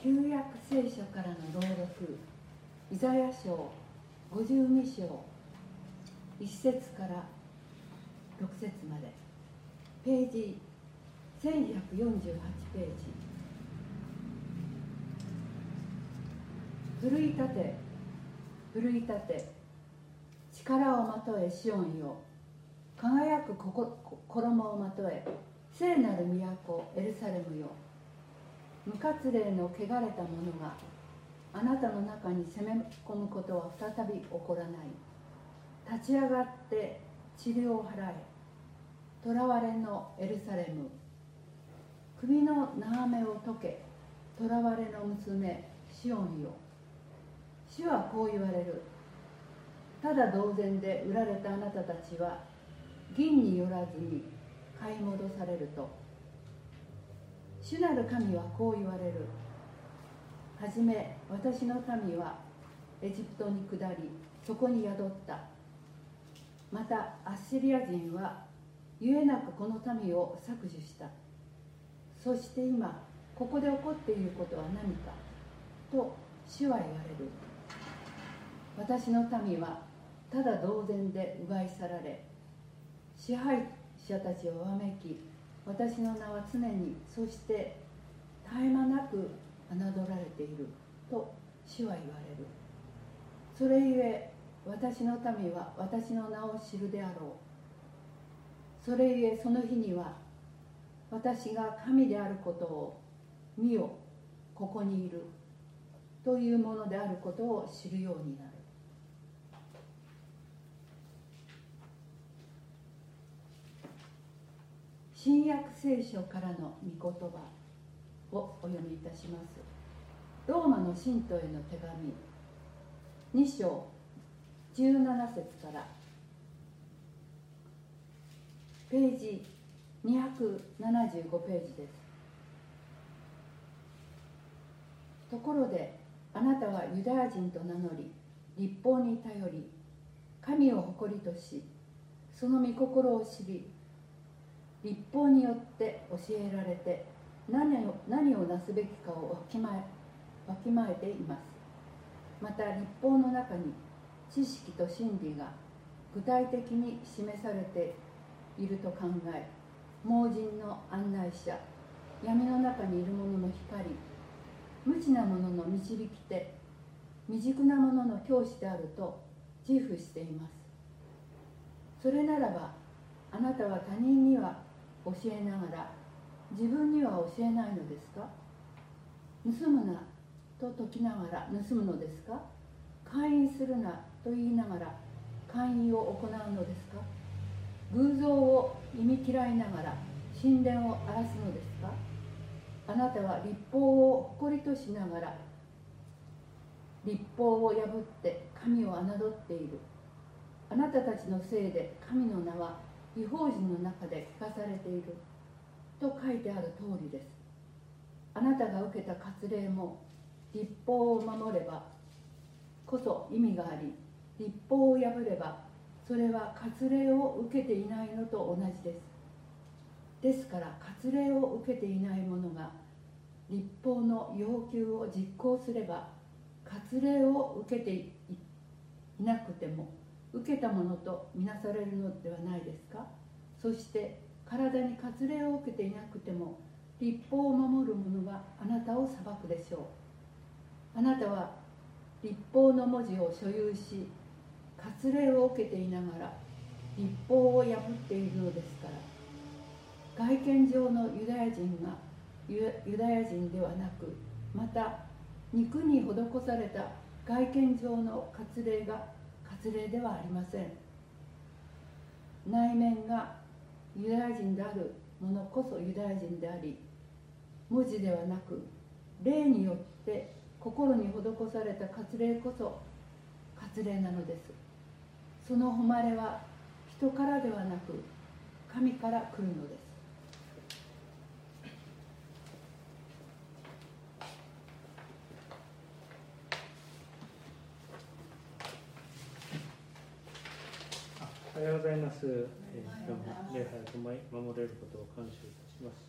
旧約聖書からの朗読イザヤ書52章1節から6節まで。ページ1148ページ。奮い立て奮い立て。力をまとえシオンよ。輝くここ衣をまとえ。聖なる都エルサレムよ。無活霊の汚れた者があなたの中に攻め込むことは再び起こらない。立ち上がって治療を払え。囚われのエルサレム。首の長めを解け囚われの娘シオンよ。主はこう言われる。ただ同然で売られたあなたたちは銀によらずに買い戻されると。主なる神はこう言われる。はじめ私の民はエジプトに下りそこに宿った。またアッシリア人はゆえなくこの民を削除した。そして今ここで起こっていることは何かと主は言われる。私の民はただ同然で奪い去られ支配者たちをわめき私の名は常にそして絶え間なく侮られていると主は言われる。それゆえ私の民は私の名を知るであろう。それゆえその日には私が神であることを見よここにいるというものであることを知るようになる。新約聖書からの御言葉をお読みいたします。ローマの信徒への手紙2章17節から。ページ275ページです。ところであなたはユダヤ人と名乗り立法に頼り神を誇りとしその御心を知り立法によって教えられて何を何をなすべきかをわきまえわきまえています。また立法の中に知識と真理が具体的に示されていると考え盲人の案内者闇の中にいる者の光無知な者の導き手未熟な者の教師であると自負しています。それならばあなたは他人には教えながら自分には教えないのですか？盗むなと説きながら盗むのですか？会員するなと言いながら会員を行うのですか？偶像を忌み嫌いながら神殿を荒らすのですか？あなたは立法を誇りとしながら立法を破って神を侮っている。あなたたちのせいで神の名は違法人の中で聞かされている。と書いてある通りです。あなたが受けた割礼も立法を守ればこそ意味があり立法を破ればそれは割礼を受けていないのと同じです。ですから割礼を受けていない者が立法の要求を実行すれば割礼を受けていなくても受けたものとみなされるのではないですか？そして体に割礼を受けていなくても立法を守る者があなたを裁くでしょう。あなたは立法の文字を所有し割礼を受けていながら立法を破っているのですから。外見上のユダヤ人がユダヤ人ではなくまた肉に施された外見上の割礼が割礼ではありません。内面がユダヤ人である者こそユダヤ人であり文字ではなく霊によって心に施された割礼こそ割礼なのです。その誉れは人からではなく神から来るのです。おはようございます。えー、今日も礼拝を守れることを感謝いたします。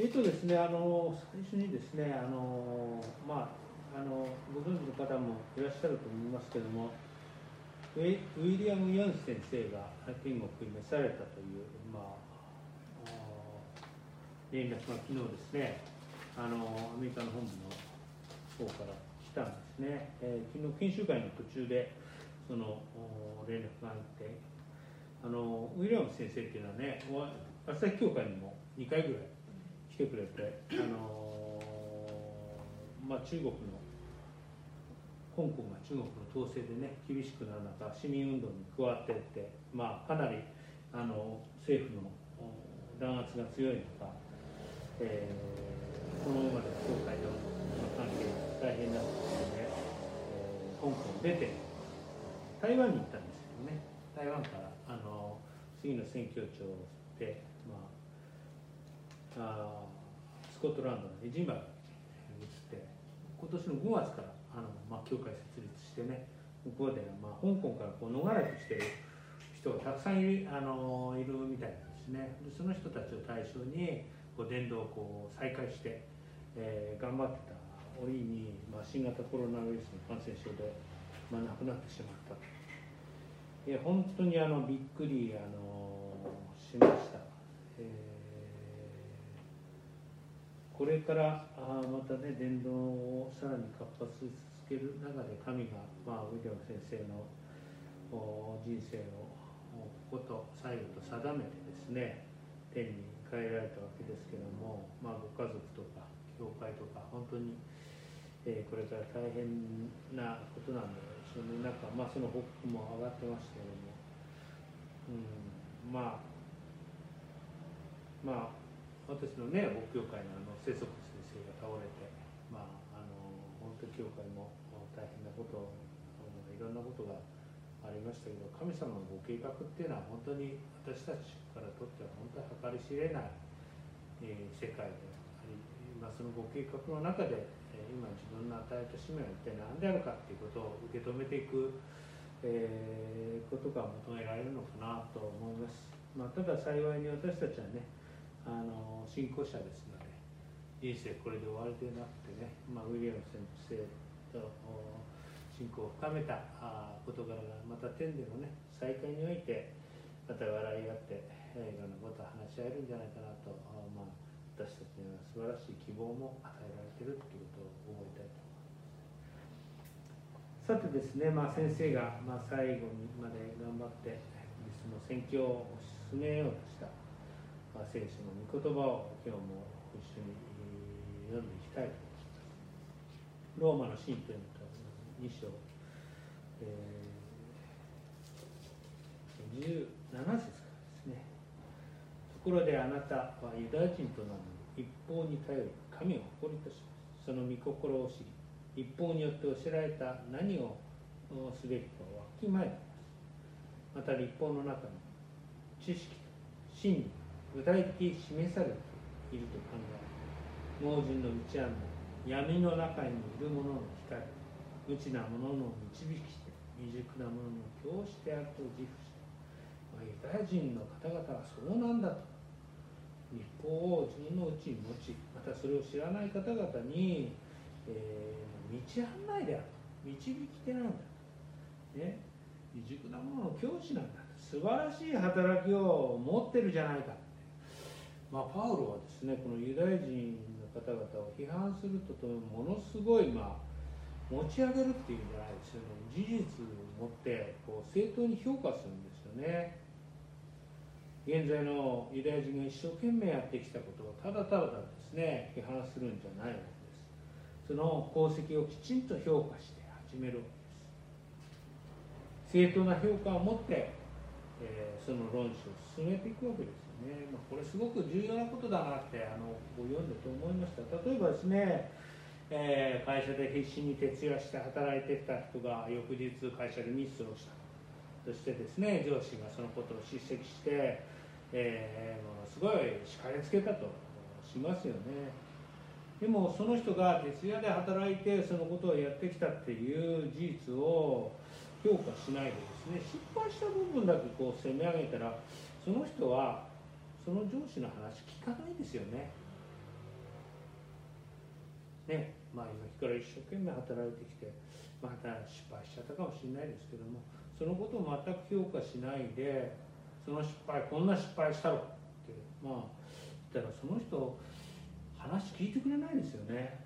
えっ、とですね、あの最初にですね、あのまああのご存知の方もいらっしゃると思いますけれども、ウィリアム・ヨンス先生が天国に召されたというまああ連絡が昨日ですね、あのアメリカの本部の方から来たんですね。えー昨日研修会の途中でその連絡があって、あのウィリアム先生っていうのはね、朝日教会にも2回ぐらい来てくれて、あのまあ、中国の香港が中国の統制でね厳しくなる中市民運動に加わっていって、まあ、かなりあの政府の弾圧が強い中、えーこのままで教会との関係が大変なってですね、えー香港出て台湾に行ったんですけどね。台湾からあの次の宣教庁で、まあ、あスコットランドのエジンバルに移って今年の5月からあの、まあ、教会設立してね向こうで、まあ、香港からこう逃れてきてる人がたくさんいるあのいるみたいなんですね。でその人たちを対象にこう伝道をこう再開して、えー頑張ってた折に、まあ、新型コロナウイルスの感染症で、まあ、亡くなってしまったいや本当にあのびっくりあのしました、えーこれからあまたね伝道をさらに活発に続ける中で神が、まあ、ウィリアム先生の人生をここと最後と定めてですね天に帰られたわけですけども、まあ、ご家族とか教会とか本当に、えーこれから大変なことなんでしょうねなんか、まあ、その報告も上がってましたけども、うん、まあまあ私のね牧教会のあの世俗先生が倒れてまああの本当教会も大変なこといろんなことがありましたけど神様のご計画っていうのは本当に私たちからとっては本当に計り知れない、えー世界で、まあ、そのご計画の中で、今自分の与えた使命は一体何であるかっていうことを受け止めていく、えーことが求められるのかなと思います、まあ、ただ幸いに私たちはねあの信仰者ですので人生これで終わりでなくてね、まあ、ウィリアム先生と信仰を深めた事柄がまた天でのね再会においてまた笑い合っていろんなことを話し合えるんじゃないかなとまあ私たちには素晴らしい希望も与えられているということを思いたいと思います。さてですね、まあ、先生が、まあ、最後にまで頑張ってその宣教を進めようとした、まあ、聖書の御言葉を今日も一緒に読んでいきたいと思います。ローマの信というのと2章、えー、17節か。ところであなたはユダヤ人となる一方に頼り神を誇りとしますその御心を知り一方によって教えられた。何をすべきかをわきまえていますまた立法の中に知識と真理具体的に示されていると考え盲人の道案内闇の中にいる。者の光無知な者の導きして未熟な者の教師であると自負して、ま、ユダヤ人の方々はそうなんだと。立法を自分のうちに持ちまたそれを知らない方々に、えー道案内であると。導き手なんだ。と、ね、未熟な者の教師なんだと素晴らしい働きを持ってるじゃないかって、まあ、パウロはですねこのユダヤ人の方々を批判するとともものすごいまあ持ち上げるっていうんじゃないですよね。事実を持ってこう正当に評価するんですよね。現在のユダヤ人が一生懸命やってきたことをただただですね批判するんじゃないわけです。その功績をきちんと評価して始めるわけです。正当な評価を持って、えーその論旨を進めていくわけですよね、まあ、これすごく重要なことだなってあの読んでと思いました。例えばですねえー会社で必死に徹夜して働いてきた人が翌日会社でミスをした。そしてですね上司がそのことを叱責して、えーもうすごい叱りつけたとしますよね。でもその人が徹夜で働いてそのことをやってきたっていう事実を評価しないでですね失敗した部分だけこう責め上げたらその人はその上司の話聞かないですよね。ねまあ今から一生懸命働いてきてまた失敗しちゃったかもしれないですけどもそのことを全く評価しないでその失敗こんな失敗したろってまあ言ったらその人話聞いてくれないですよね。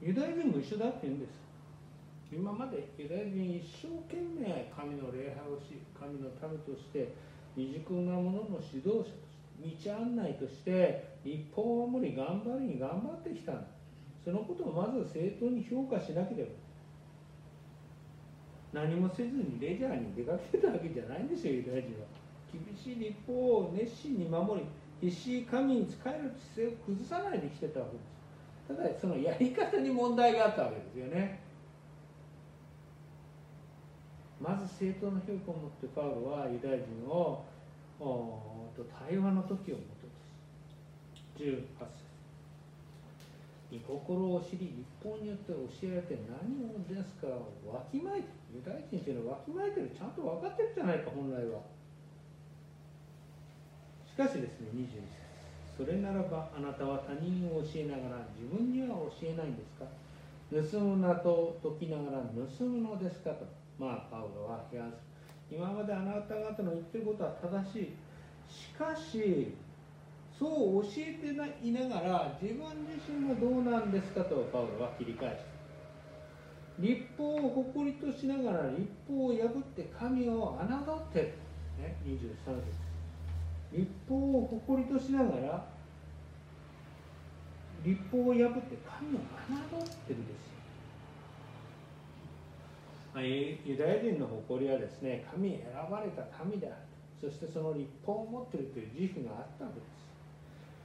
ユダヤ人も一緒だって言うんです。今までユダヤ人一生懸命神の礼拝をし神の民として未熟な者のの指導者として道案内として立法を守り頑張りに頑張ってきたんだ。そのことをまず正当に評価しなければ何もせずにレジャーに出かけてたわけじゃないんですよユダヤ人は。厳しい立法を熱心に守り必死に神に仕える姿勢を崩さないで来てたわけですただそのやり方に問題があったわけですよね。まず正当な評価を持ってパウロはユダヤ人をと対話の時をもととす18節心を知り立法によって教えられて何をですかわきまえてユダヤ人っていうのはわきまえてるちゃんと分かってるじゃないか本来は。しかしですね21節。それならばあなたは他人を教えながら自分には教えないんですか？盗むなと解きながら盗むのですかと。まあパウロは批判する。今まであなた方の言ってることは正しい。しかしそう教えていながら自分自身はどうなんですかとパウロは切り返した立法を誇りとしながら立法を破って神を侮ってる、ね、23節。立法を誇りとしながら立法を破って神を侮ってるですユダヤ人の誇りはですね神選ばれた神である。そしてその立法を持ってるという自負があったわけです。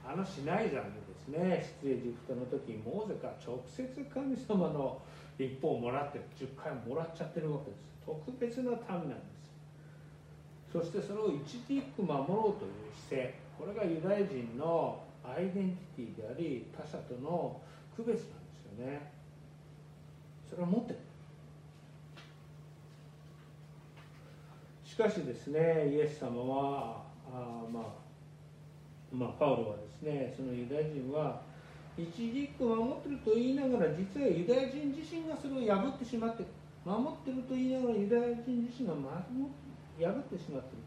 あのシナイ山でですね。出エジプトの時モーゼか直接神様の立法をもらって10回もらっちゃってるわけです。特別な民なんです。そしてそれを一字一句守ろうという姿勢。これがユダヤ人のアイデンティティであり他者との区別なんですよね。それを持ってる。しかしですねイエス様はあまあまあ、パウロはですねそのユダヤ人は一時一句守ってると言いながら実はユダヤ人自身がそれを破ってしまって守ってると言いながらユダヤ人自身が破ってしまってる。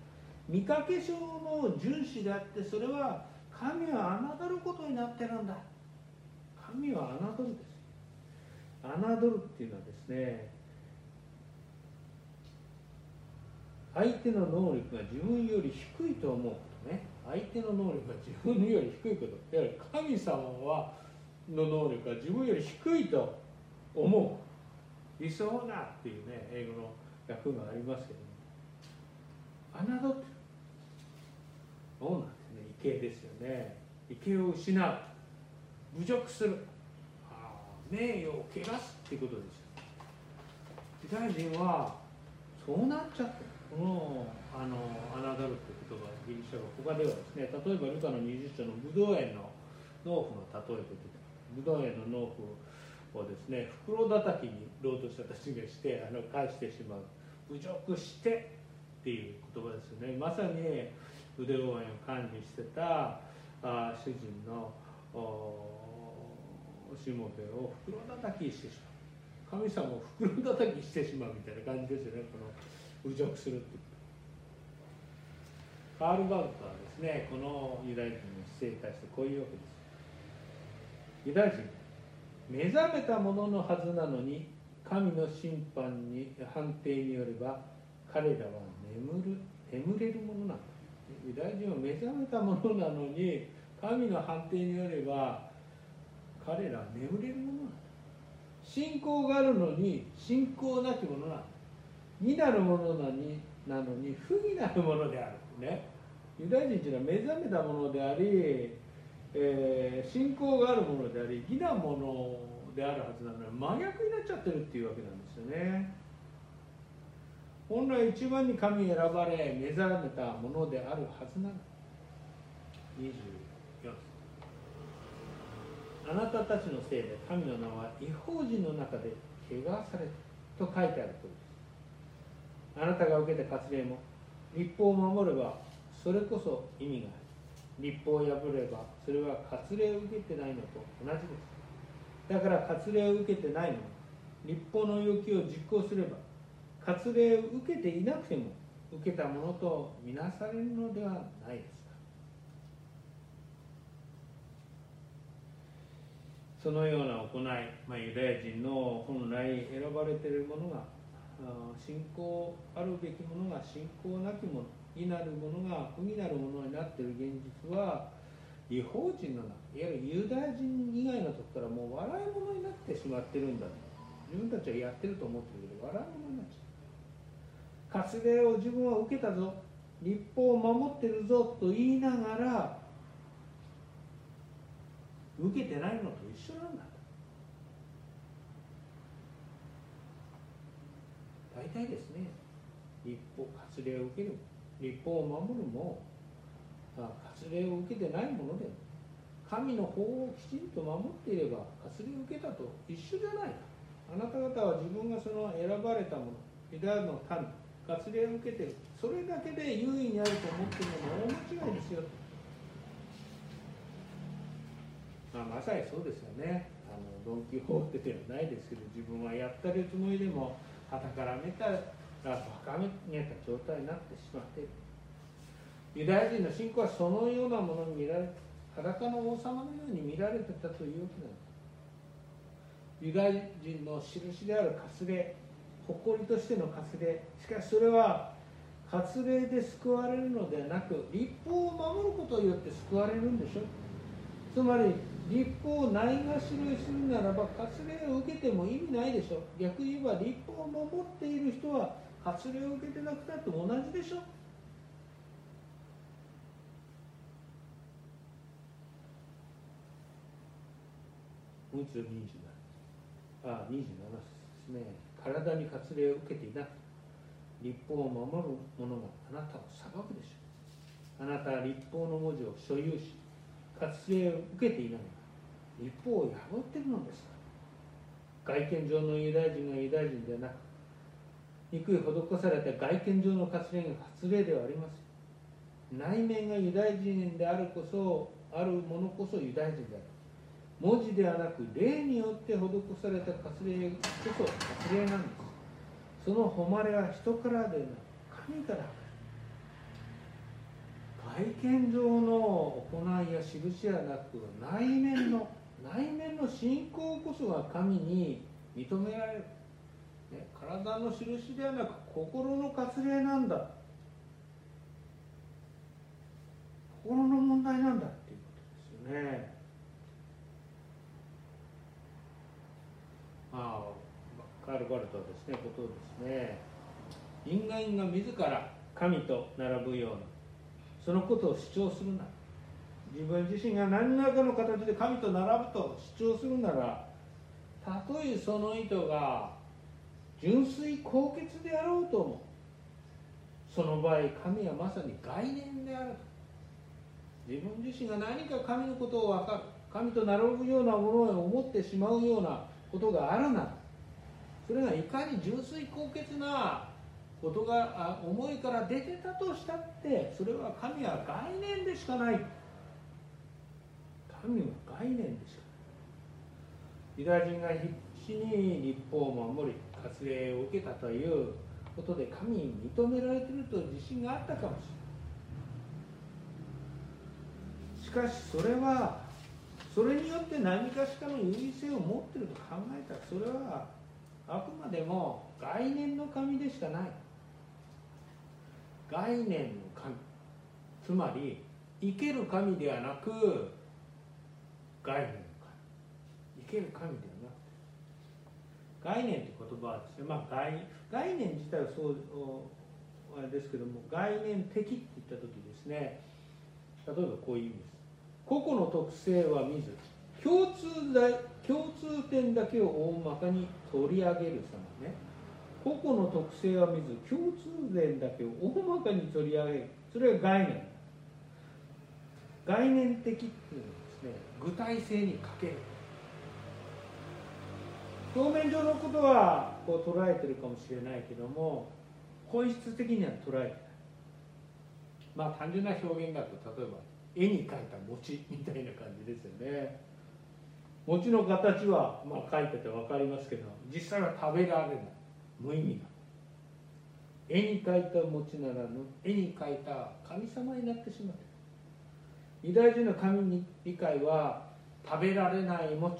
見かけ上の遵守であってそれは神は侮ることになってるんだ。神は侮るです侮るっていうのはですね相手の能力が自分より低いと思う。ね。相手の能力が自分より低いこと神様はの能力が自分より低いと思う。理想なっていうね英語の訳がありますけども侮ってそうなんですね。畏敬ですよね。畏敬を失う。侮辱する。名誉を汚すっていうことですよユダヤ人はそうなっちゃってこのあの侮るって言葉ギリシャ語他ではですね例えばルカの20章のブドウ園の農夫の例えで出てブドウ園の農夫をですね袋叩きに労働者たちがしてあの返してしまう侮辱してっていう言葉ですよねまさにブドウ園を管理してたあ主人のしもべを袋叩きしてしまう神様を袋叩きしてしまうみたいな感じですよねこの侮辱するってカール・バウトはですね。このユダヤ人の姿勢に対してこういうわけです。ユダヤ人目覚めたもののはずなのに神の審判に判定によれば彼らは眠る眠れるものなんだユダヤ人は目覚めたものなのに神の判定によれば彼らは眠れるものなんだ信仰があるのに信仰なきものなんだ義なるものなになのに不義なるものである。ね。ユダヤ人というのは目覚めたものであり、えー、信仰があるものであり義なものであるはずなのに真逆になっちゃってるっていうわけなんですよね。本来一番に神選ばれ目覚めたものであるはずなの。24あなたたちのせいで神の名は違法人の中で汚された。と書いてあると。りあなたが受けた割礼も立法を守ればそれこそ意味がある。立法を破ればそれは割礼を受けてないのと同じです。だから割礼を受けてないの立法の要求を実行すれば割礼を受けていなくても受けたものとみなされるのではないですか。そのような行い、まあ、ユダヤ人の本来選ばれているものが信仰あるべきものが信仰なきものになるものが不義なるものになっている現実は違法人のいわゆるユダヤ人以外のとこからもう笑い物になってしまってるんだ自分たちはやってると思ってるけど笑い物になっちゃう。割礼を自分は受けたぞ。立法を守ってるぞ。と言いながら受けてないのと一緒なんだ。大体ですね。立法割礼を受ける。立法を守るも割礼を受けてないものでも神の法をきちんと守っていれば割礼を受けたと。一緒じゃない。かあなた方は自分がその選ばれたものユダヤの民割礼を受けてるそれだけで優位にあると思っているのは大間違いですよ。まあ、まさにそうですよね。あのドン・キホーテではないですけど自分はやったるつもりでもはたからめたらバカめた状態になってしまっているユダヤ人の信仰はそのようなものに見られ裸の王様のように見られてたというわけなんですユダヤ人の印である割礼誇りとしての割礼しかしそれは割礼で救われるのではなく立法を守ることによって救われるんでしょ。つまり立法をないがしろにするならば割礼を受けても意味ないでしょ。逆に言えば立法を守っている人は割礼を受けてなくたって同じでしょ。もう一度27あ27ですね体に割礼を受けていなく立法を守る者があなたを裁くでしょう。あなたは立法の文字を所有し割礼を受けていない。立法を破っているのです。外見上のユダヤ人がユダヤ人ではなく憎い施された外見上の割礼が割礼ではありません内面がユダヤ人であるこそあるものこそユダヤ人である。文字ではなく霊によって施された割礼こそ割礼なんです。その誉れは人からではなく神から。外見上の行いや印やなく内面の内面の信仰こそが神に認められる、ね、体の印ではなく心の割礼なんだ。心の問題なんだっていうことですよね。まあカール・バルトはですねことですね。人間が自ら神と並ぶようなそのことを主張するな。自分自身が何らかの形で神と並ぶと主張するならたとえその意図が純粋高潔であろうともその場合神はまさに概念であると。自分自身が何か神のことを分かる神と並ぶようなものを思ってしまうようなことがあるならそれがいかに純粋高潔なことが思いから出てたとしたってそれは神は概念でしかない。神は概念でしかないユダヤ人が必死に立法を守り割礼を受けたということで神に認められていると自信があったかもしれない。しかしそれはそれによって何かしかの優位性を持っていると考えたらそれはあくまでも概念の神でしかない。概念の神。つまり生ける神ではなく概念の神。生ける神ではなくて。概念という言葉はですね、まあ、概概念自体はそうあれですけども概念的って言った時ですね。例えばこういう意味です。個々の特性は見ず共通だ共通点だけを大まかに取り上げる様ね。個々の特性は見ず共通点だけを大まかに取り上げる。それが概念。概念的っていうのは具体性に欠ける。表面上のことはこう捉えてるかもしれないけども本質的には捉えてない。まあ単純な表現だと例えば絵に描いた餅みたいな感じですよね。餅の形は、まあ、書いてて分かりますけど実際は食べられない。無意味な。絵に描いた餅ならぬ絵に描いた神様になってしまってユダヤ人の神に理解は食べられない餅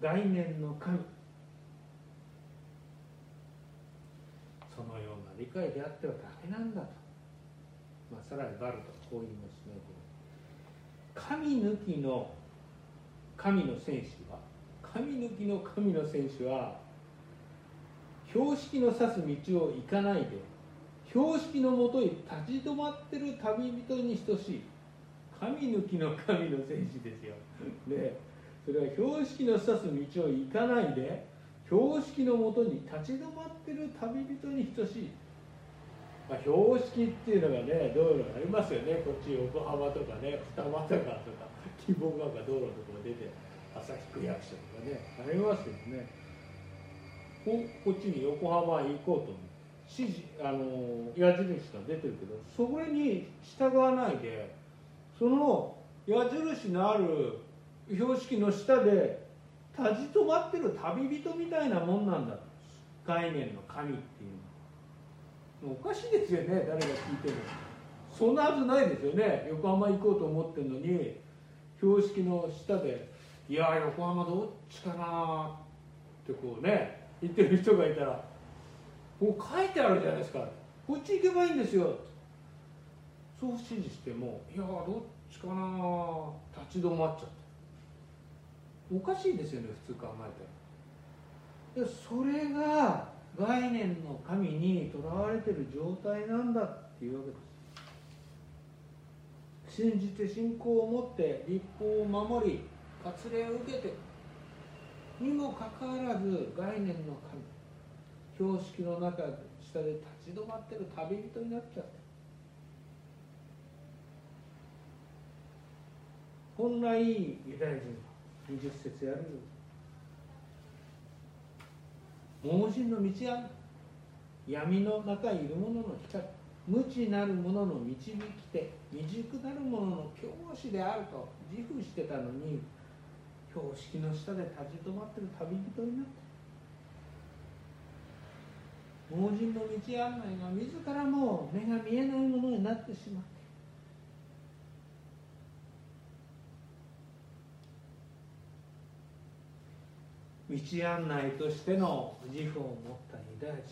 概念の神。そのような理解であってはダメなんだと、まあ、さらにバルトはこう言いますね神抜きの神の戦士は神抜きの神の戦士は標識の指す道を行かないで標識のもとに立ち止まってる旅人に等しい。神抜きの神の戦士ですよ。でそれは標識の指す道を行かないで標識のもとに立ち止まってる旅人に等しい、まあ、標識っていうのがね道路がありますよね。こっち横浜とかね二俣川とか希望川が道路のところ出て旭区役所とかねありますよね。ここっちに横浜へ行こうと指示あの矢印が出てるけどそれに従わないでその矢印のある標識の下で立ち止まってる旅人みたいなもんなんだ概念の神っていうのは。おかしいですよね。誰が聞いても。そんなはずないですよね。横浜行こうと思ってるのに標識の下で「いや横浜どっちかな」ってこうね言ってる人がいたら。こう書いてあるじゃないですか。こっち行けばいいんですよ。そう指示してもいやどっちかな立ち止まっちゃって。おかしいですよね普通考えたらでそれが概念の神にとらわれてる状態なんだっていうわけです。信じて信仰を持って立法を守り割礼を受けてにもかかわらず概念の神標識の中下で立ち止まってる旅人になっちゃって。本来ユダヤ人は20節やる。盲人の道案闇の中いる者の光。無知なる者の導き手。未熟なる者の教師であると自負してたのに標識の下で立ち止まってる旅人になって。盲人の道案内が自らも目が見えないものになってしまって。道案内としての自負を持ったユダヤ人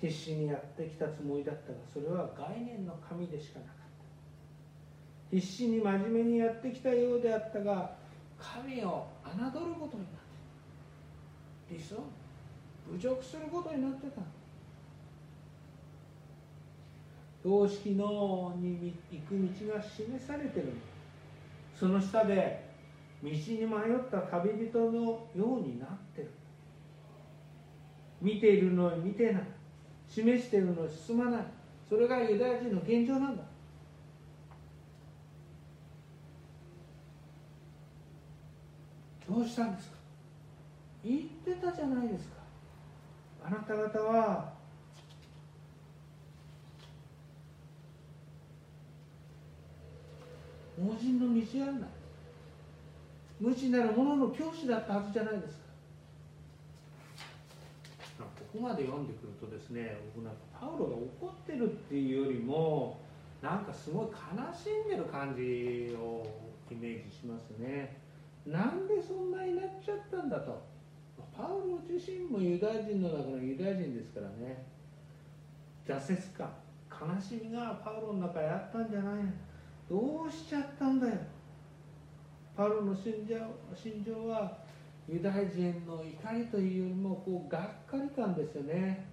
必死にやってきたつもりだったがそれは概念の神でしかなかった。必死に真面目にやってきたようであったが神を侮ることになって理想侮辱することになってた。標識のに行く道が示されてる。その下で道に迷った旅人のようになってる。見ているのに見てない。示しているのに進まない。それがユダヤ人の現状なんだ。どうしたんですか？言ってたじゃないですか。あなた方は盲人の道案内無知なる者の教師だったはずじゃないですか。ここまで読んでくるとですね僕なんかパウロが怒ってるっていうよりもなんかすごい悲しんでる感じをイメージしますね。なんでそんなになっちゃったんだと。パウロ自身もユダヤ人の中のユダヤ人ですからね。挫折感悲しみがパウロの中にあったんじゃないどうしちゃったんだよ。パウロの信者心情はユダヤ人の怒りというよりもこうがっかり感ですよね。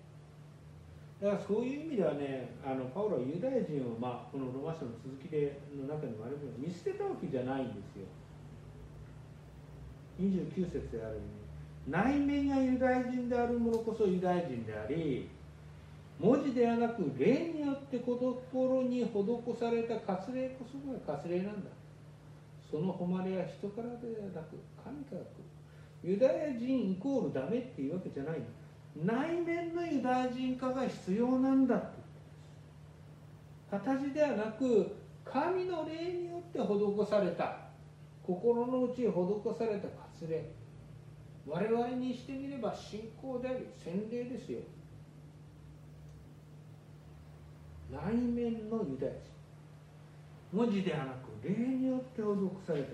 だからそういう意味ではねあのパウロはユダヤ人を、まあ、このロマ書の続きでの中にもあるけど見捨てたわけじゃないんですよ。29節であるように内面がユダヤ人である者こそユダヤ人であり文字ではなく霊によって心に施された割礼こそが割礼なんだ。その誉れは人からではなく神から来る。ユダヤ人イコールダメっていうわけじゃない。内面のユダヤ人化が必要なんだって。形ではなく神の霊によって施された。心の内へ施された割礼我々にしてみれば信仰であり洗礼ですよ。内面のユダヤ人。文字ではなく霊によって施された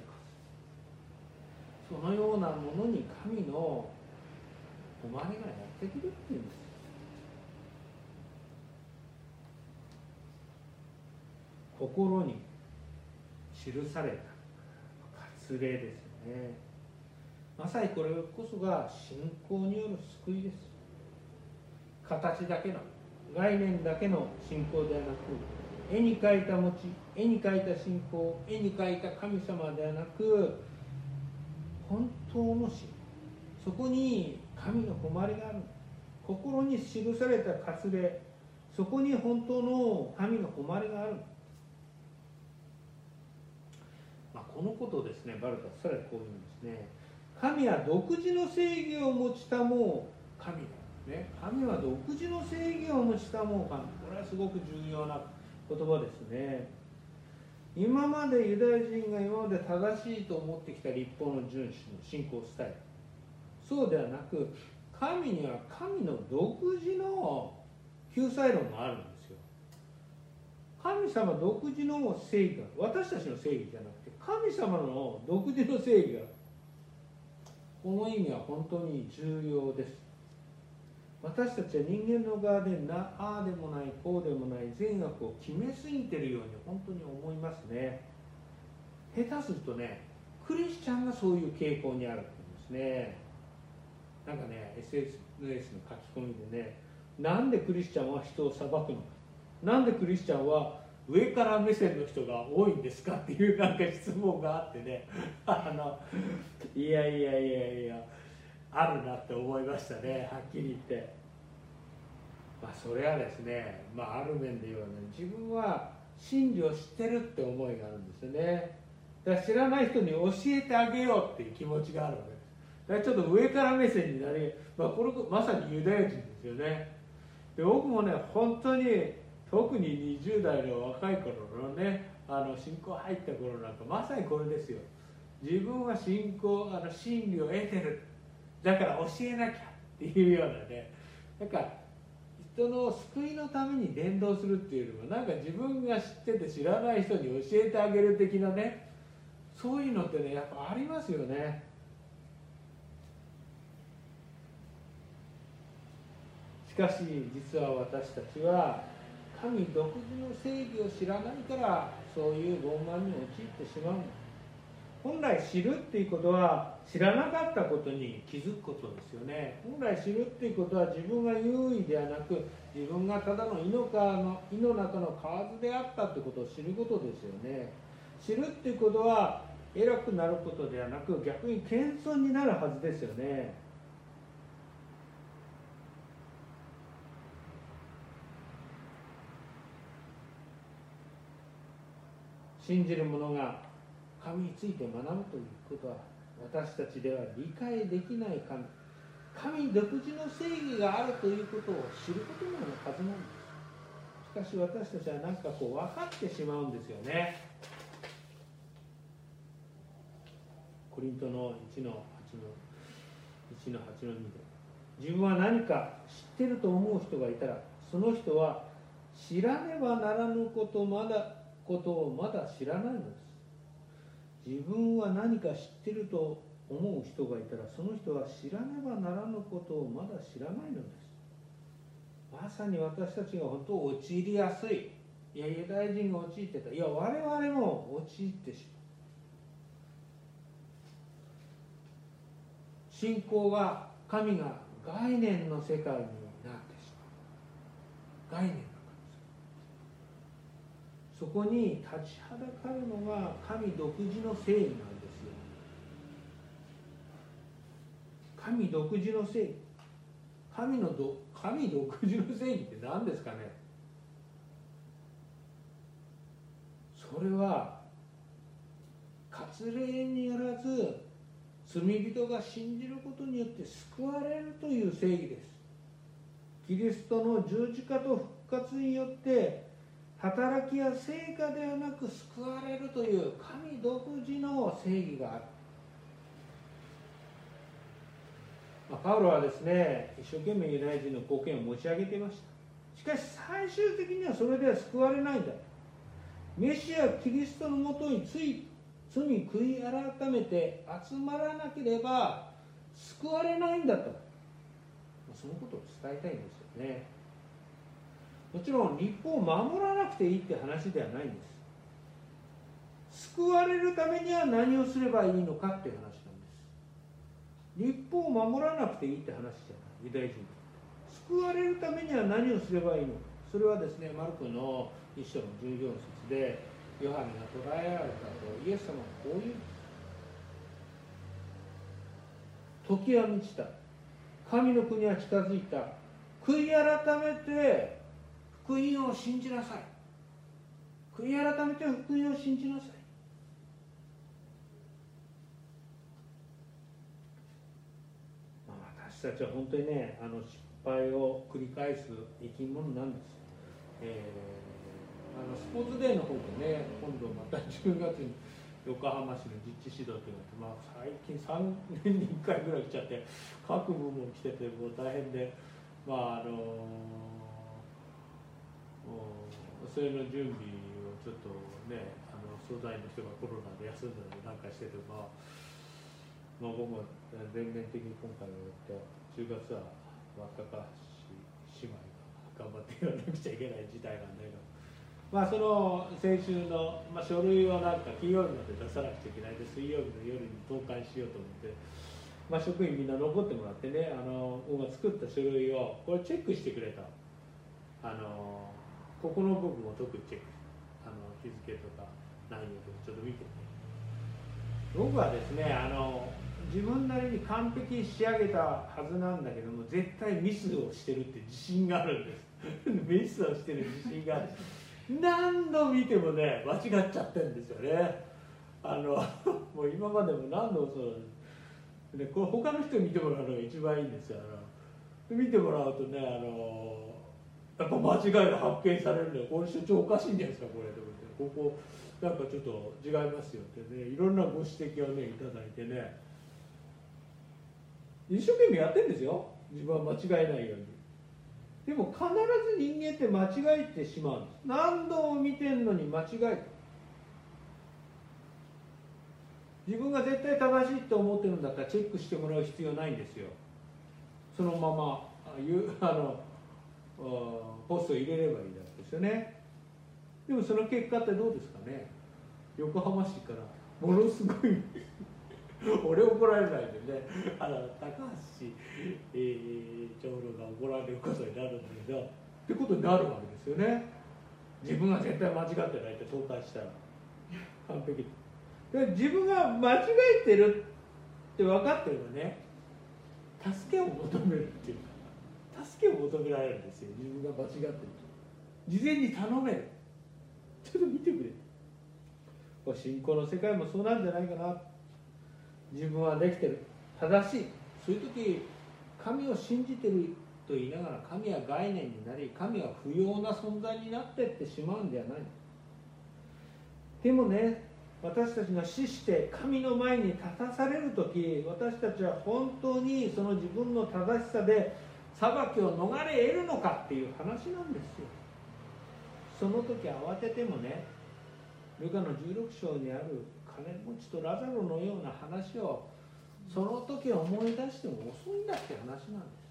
そのようなものに神の誉れがやってくるっていうんです心に記された割礼ですよね。まさにこれこそが信仰による救いです。形だけの概念だけの信仰ではなく絵に描いた餅絵に描いた信仰絵に描いた神様ではなく本当の信そこに神の誉れがある。心に記された割礼。そこに本当の神の誉れがある。まあ、このことをですねバルタさらにこういうんですね。神は独自の正義を持ちたもう神だ、ね、神は独自の正義を持ちたもう神。これはすごく重要な言葉ですね。今までユダヤ人が今まで正しいと思ってきた立法の遵守の信仰スタイル。そうではなく神には神の独自の救済論があるんですよ。神様独自の正義が私たちの正義じゃなくて神様の独自の正義がこの意味は本当に重要です。私たちは人間の側でなああでもないこうでもない善悪を決めすぎてるように本当に思いますね。下手するとねクリスチャンがそういう傾向にあるんですね。なんかね SNS の書き込みでねなんでクリスチャンは人を裁くのか。なんでクリスチャンは上から目線の人が多いんですかっていうなんか質問があってね。あのいやいやいやいやあるなって思いましたね。はっきり言って。まあそれはですねまあある面で言うとね自分は真理を知ってるって思いがあるんですよね。だから知らない人に教えてあげようっていう気持ちがあるわけです。だからちょっと上から目線になり、まあ、これまさにユダヤ人ですよね。で僕もね本当に特に20代の若い頃のねあの信仰入った頃なんかまさにこれですよ。自分は信仰あの真理を得てる。だから教えなきゃっていうようなね。なんか人の救いのために伝道するっていうよりもなんか自分が知ってて知らない人に教えてあげる的なねそういうのってねやっぱありますよね。しかし実は私たちは神独自の正義を知らないからそういう傲慢に陥ってしまうんだ本来知るっていうことは知らなかったことに気づくことですよね。本来知るっていうことは自分が優位ではなく自分がただの胃のの胃の中の蛙であったってことを知ることですよね。知るっていうことは偉くなることではなく逆に謙遜になるはずですよね。信じる者が神について学ぶということは私たちでは理解できない神。神独自の正義があるということを知ることなのはずなんですしかし私たちは何かこう分かってしまうんですよねコリントの1の8の1の8の2で自分は何か知ってると思う人がいたらその人は知らねばならぬことまだことをまだ知らないのです自分は何か知ってると思う人がいたらその人は知らねばならぬことをまだ知らないのです。まさに私たちが本当陥りやすい。いやユダヤ人が陥ってた。いや我々も陥ってしまう。信仰が神が概念の世界になってしまう。概念。そこに立ちはだかるのが神独自の正義なんですよ。神独自の正義。神のど神独自の正義って何ですかね。それは割礼によらず罪人が信じることによって救われるという正義です。キリストの十字架と復活によって働きや成果ではなく救われるという神独自の正義がある、まあ、パウロはですね一生懸命ユダヤ人の貢献を持ち上げていました。しかし最終的にはそれでは救われないんだ。メシアキリストのもとについ罪悔い改めて集まらなければ救われないんだと。そのことを伝えたいんですよね。もちろん立法を守らなくていいって話ではないんです。救われるためには何をすればいいのかっていう話なんです。立法を守らなくていいって話じゃない。ユダヤ人救われるためには何をすればいいのか。それはですねマルコの一章の14節でヨハネが捕らえられたとイエス様はこう言うんです時は満ちた。神の国は近づいた。悔い改めて福音を信じなさい。悔い改めて福音を信じなさい。まあ、私たちは本当にねあの失敗を繰り返す生き物なんです、えー、あのスポーツデーの方でね今度また10月に横浜市の実地指導というのが、まあ、最近3年に1回ぐらい来ちゃって各部門来ててもう大変でまああのそれの準備をちょっとねあの素材の人がコロナで休んだりなんかしてて、まあ、まあ僕も全面的に今回はやって10月は若かし姉妹が頑張ってやらなくちゃいけない事態なんだけど。まあ、その先週の、まあ、書類をなんか金曜日まで出さなくちゃいけないで水曜日の夜に投函しようと思って、まあ、職員みんな残ってもらってねあの僕が作った書類をこれチェックしてくれたあのここの部分を特にチェックあの日付とか内容とかちょっと見て僕はですねあの自分なりに完璧に仕上げたはずなんだけども絶対ミスをしてるって自信があるんです。ミスをしてる自信がある。何度見てもね間違っちゃってるんですよね。あの もう今までも何度もそうでこれ他の人に見てもらうのが一番いいんですよ。あの見てもらうとねあのやっぱ間違いが発見されるんでこれ所長おかしいんじゃないですかこれと思って。ここなんかちょっと違いますよってね。いろんなご指摘をねいただいてね。一生懸命やってるんですよ。自分は間違えないように。でも必ず人間って間違えてしまうんです。何度も見てんのに間違えた。自分が絶対正しいって思ってるんだったらチェックしてもらう必要ないんですよ。そのままあのポストを入れればいいだけですよね。でもその結果ってどうですかね。横浜市からものすごい 俺怒られないでね。あの高橋、えー、長老が怒られることになるんだけど。ってことになるわけですよね。自分が絶対間違ってないって投函したら。完璧。で自分が間違えてるって分かってればね助けを求めるっていう。か助けを求められるんですよ。自分が間違ってる事前に頼める。ちょっと見てくれ。信仰の世界もそうなんじゃないかな。自分はできてる。正しい。そういう時神を信じてると言いながら神は概念になり神は不要な存在になってってしまうんではない。でもね私たちが死して神の前に立たされる時私たちは本当にその自分の正しさで裁きを逃れ得るのかっていう話なんですよ。その時慌ててもねルカの16章にある金持ちとラザロのような話をその時思い出しても遅いんだって話なんです。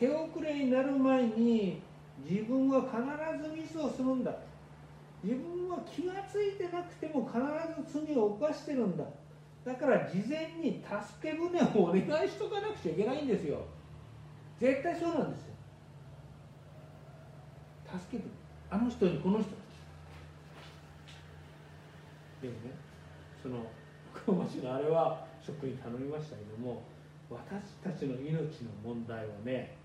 手遅れになる前に自分は必ずミスをするんだ。自分は気が付いてなくても必ず罪を犯してるんだ。だから事前に助け舟をお願いしとかなくちゃいけないんですよ。絶対そうなんですよ助け舟あの人にこの人でもねその福岡市のあれは職員頼みましたけども私たちの命の問題はね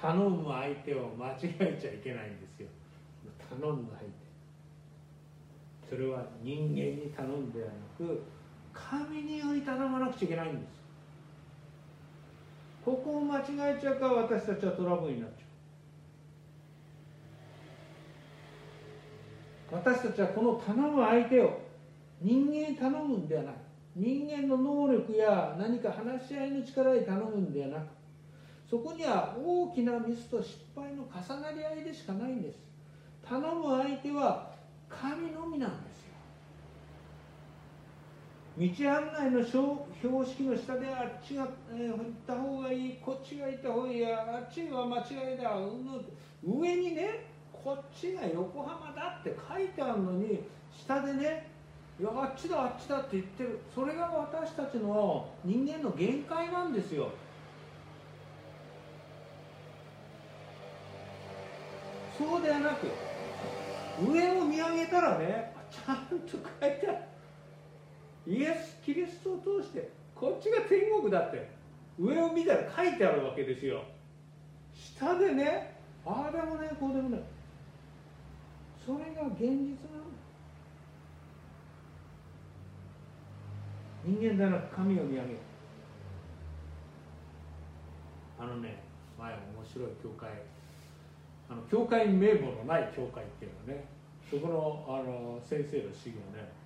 頼む相手を間違えちゃいけないんですよ。頼む相手。それは人間に頼んではなく神により頼まなくちゃいけないんですここを間違えちゃうから私たちはトラブルになっちゃう。私たちはこの頼む相手を人間に頼むんではない。人間の能力や何か話し合いの力で頼むんではなくそこには大きなミスと失敗の重なり合いでしかないんです。頼む相手は神のみなんです。道案内の標識の下であっちが、え行った方がいい。こっちが行った方がいい。あっちは間違いだ。上にねこっちが横浜だって書いてあるのに下でねいやあっちだあっちだって言ってる。それが私たちの人間の限界なんですよ。そうではなく上を見上げたらねちゃんと書いてある。イエス・キリストを通してこっちが天国だって上を見たら書いてあるわけですよ。下でねああでもねこうでもねそれが現実なんだ人間ではな神を見上げ。るあのね前面白い教会。あの教会名簿のない教会っていうのね。そこのあの先生の主義はね。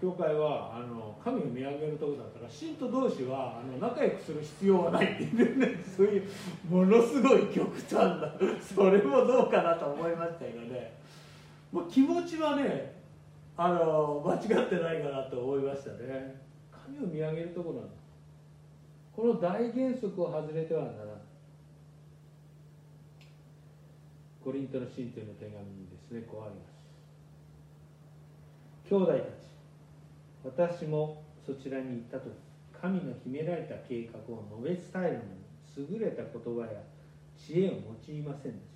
教会はあの神を見上げるところだから信徒同士はあの仲良くする必要はないっていうねそういうものすごい極端なそれもどうかなと思いましたけどね。もう気持ちはねあの間違ってないかなと思いましたね。神を見上げるところなんこの大原則を外れてはならないコリントの信徒の手紙にですねこうあります。兄弟たち私もそちらに行った時神の秘められた計画を述べ伝えるのに優れた言葉や知恵を用いませんでし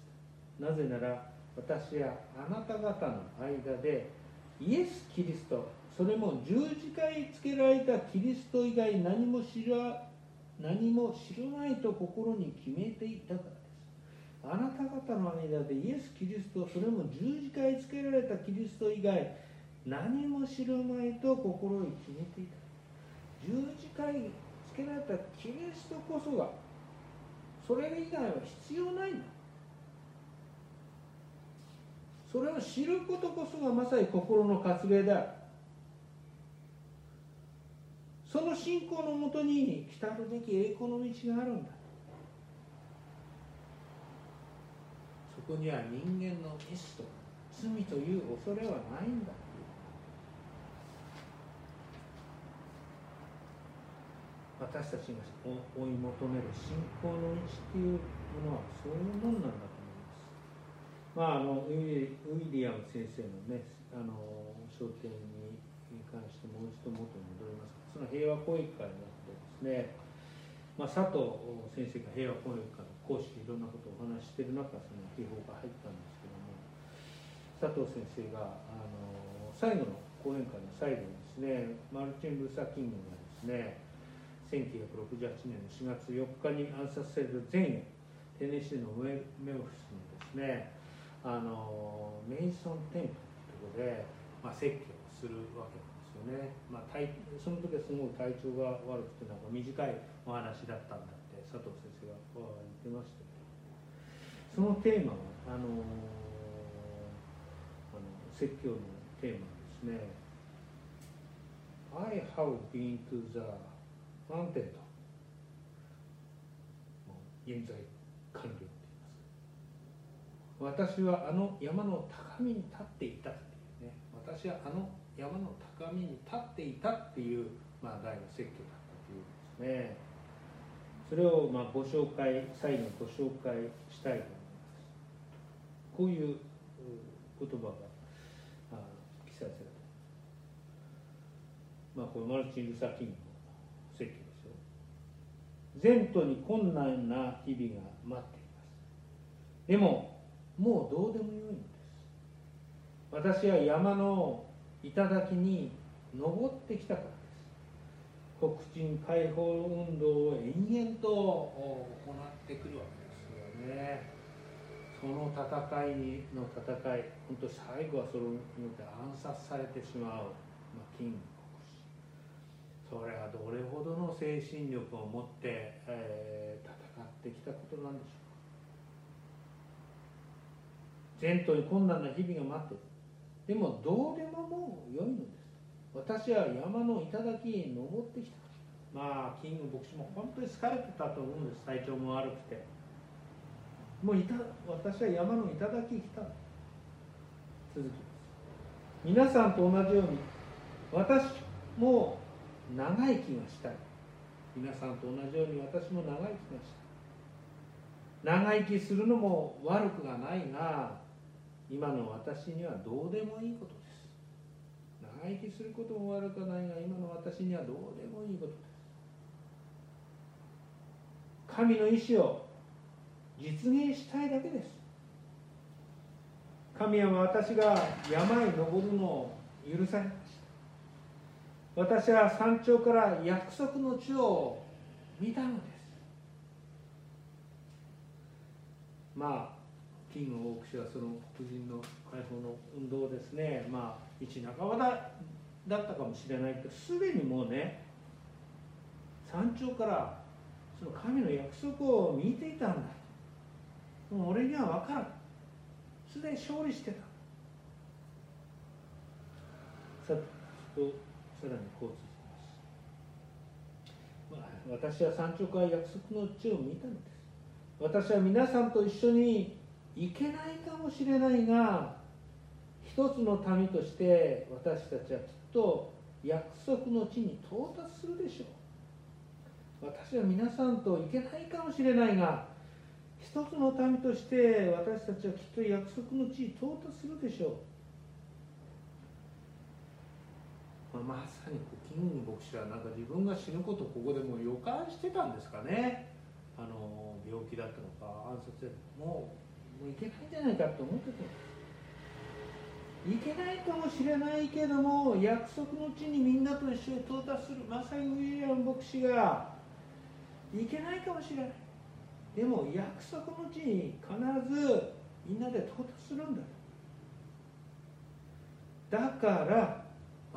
た。なぜなら私やあなた方の間でイエス・キリストそれも十字架につけられたキリスト以外何も知ら何も知らないと心に決めていたからです。あなた方の間でイエス・キリストそれも十字架につけられたキリスト以外何も知るまいと心に決めていた十字架につけられたキリストこそがそれ以外は必要ないんだそれを知ることこそがまさに心の活芸である。その信仰のもとに来たるべき栄光の道があるんだ。そこには人間のミスと罪という恐れはないんだ。私たちが追い求める信仰の道っていうものはそういうものなんだと思います。まあ、あのウィリアム先生のねあの焦点に関してもう一度元に戻ります。その平和教育会になってですね、まあ、佐藤先生が平和教育会の講師でいろんなことをお話ししている中その秘宝が入ったんですけども佐藤先生があの最後の講演会の最後にですねマルチン・ルーサー・キングがですね1968年の4月4日に暗殺される前夜テネシーのメオフィスにですねあのメイソンテンプというところで、まあ、説教するわけなんですよね、まあ、体その時はすごい体調が悪くてなんか短いお話だったんだって佐藤先生が言ってましたけど。そのテーマはあのあの説教のテーマですね。I have been to the 何点と現在完了私はあの山の高みに立っていたっていうね私はあの山の高みに立っていたっていう、まあ、大の説教だったというですね。それをまあご紹介最後にご紹介したいと思います。こういう言葉が記載されてまあこれマルチン・ルサ・キング。前途に困難な日々が待っています。でももうどうでもよいんです。私は山の頂に登ってきたからです。黒人解放運動を延々と行ってくるわけですよね。その戦いにの戦い本当最後はそれによって暗殺されてしまう、まあ、キングそれはどれほどの精神力を持って、えー、戦ってきたことなんでしょう前途に困難な日々が待ってる。でもどうでももう良いのです。私は山の頂に登ってきた。まあキング牧師も本当に疲れてたと思うんです。体調も悪くて。もういた私は山の頂に来た続きます。皆さんと同じように私も長生きがしたい。皆さんと同じように私も長生きがしたい。長生きするのも悪くがないが今の私にはどうでもいいことです。長生きすることも悪くないが今の私にはどうでもいいことです。神の意志を実現したいだけです。神は私が山へ登るのを許され私は山頂から約束の地を見たのです。まあ金の大櫛はその黒人の解放の運動ですね。まあ一半ばだだったかもしれないけどすでにもうね山頂からその神の約束を見ていたんだもう俺には分からん。すでに勝利してた。さとさらにこう続きます、まあ、私は山頂から約束の地を見たのです。私は皆さんと一緒に行けないかもしれないが一つの民として私たちはきっと約束の地に到達するでしょう。私は皆さんと行けないかもしれないが一つの民として私たちはきっと約束の地に到達するでしょう、まあ、まさにキング牧師はなんか自分が死ぬことをここでも予感してたんですかね。あの病気だったのか暗殺でもうもういけないんじゃないかと思ってたいけないかもしれないけども約束の地にみんなと一緒に到達する。まさにウィリアム牧師がいけないかもしれない。でも約束の地に必ずみんなで到達するんだ。だから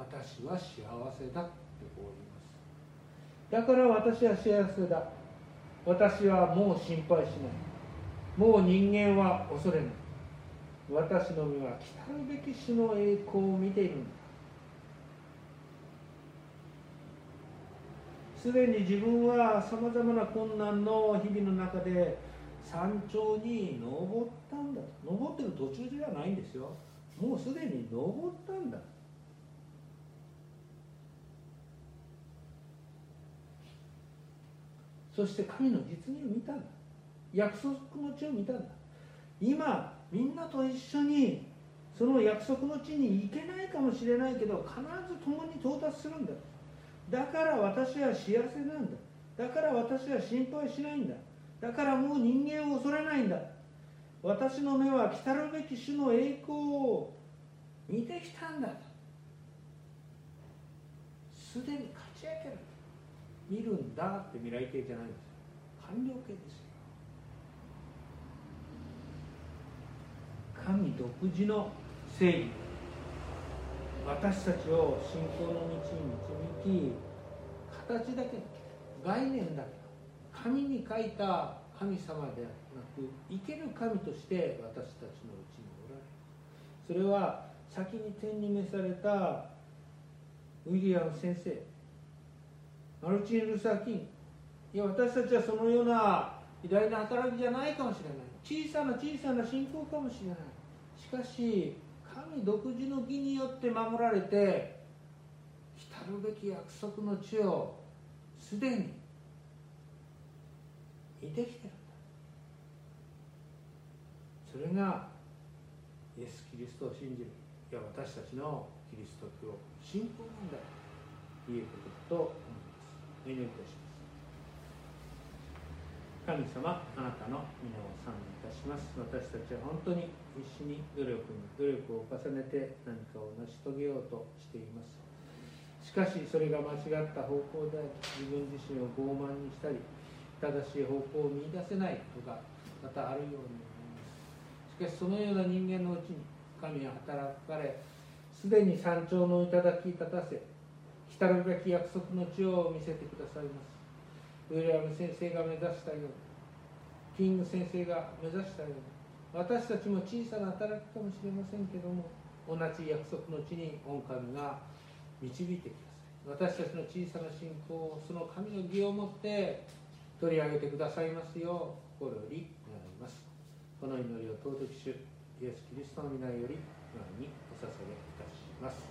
私は幸せだってこう言います。だから私は幸せだ。私はもう心配しない。もう人間は恐れない。私の身は来たるべき主の栄光を見ているんだ。すでに自分はさまざまな困難の日々の中で山頂に登ったんだ。登ってる途中ではないんですよ。もうすでに登ったんだ。そして神の実現を見たんだ。約束の地を見たんだ。今みんなと一緒にその約束の地に行けないかもしれないけど必ず共に到達するんだ。だから私は幸せなんだ。だから私は心配しないんだ。だからもう人間を恐れないんだ。私の目は来たるべき主の栄光を見てきたんだ。すでに勝ち上げる。見るんだって未来形じゃないんです完了形ですよ。神独自の正義。私たちを信仰の道に導き形だけ概念だけ神に書いた神様ではなく生ける神として私たちのうちにおられる。それは先に天に召されたウィリアム先生。マルチン・ルサー・キン。いや私たちはそのような偉大な働きじゃないかもしれない。小さな小さな信仰かもしれない。しかし神独自の義によって守られて来たるべき約束の地をすでに見てきてるんだ。それがイエス・キリストを信じる。いや私たちのキリスト教信仰なんだ。ということだとお祈りいたします。神様あなたの皆を賛美いたします。私たちは本当に必死に努力に努力を重ねて何かを成し遂げようとしています。しかしそれが間違った方向であり自分自身を傲慢にしたり正しい方向を見出せないとかまたあるように思います。しかしそのような人間のうちに神は働かれすでに山頂の頂き立たせ来たるべき約束の地を見せてくださいます。ウィリアム先生が目指したようにキング先生が目指したように私たちも小さな働きかもしれませんけども同じ約束の地に御神が導いてください。私たちの小さな信仰をその神の義をもって取り上げてくださいますよう心より願います。この祈りを尊き主イエス・キリストの皆より今にお捧げいたします。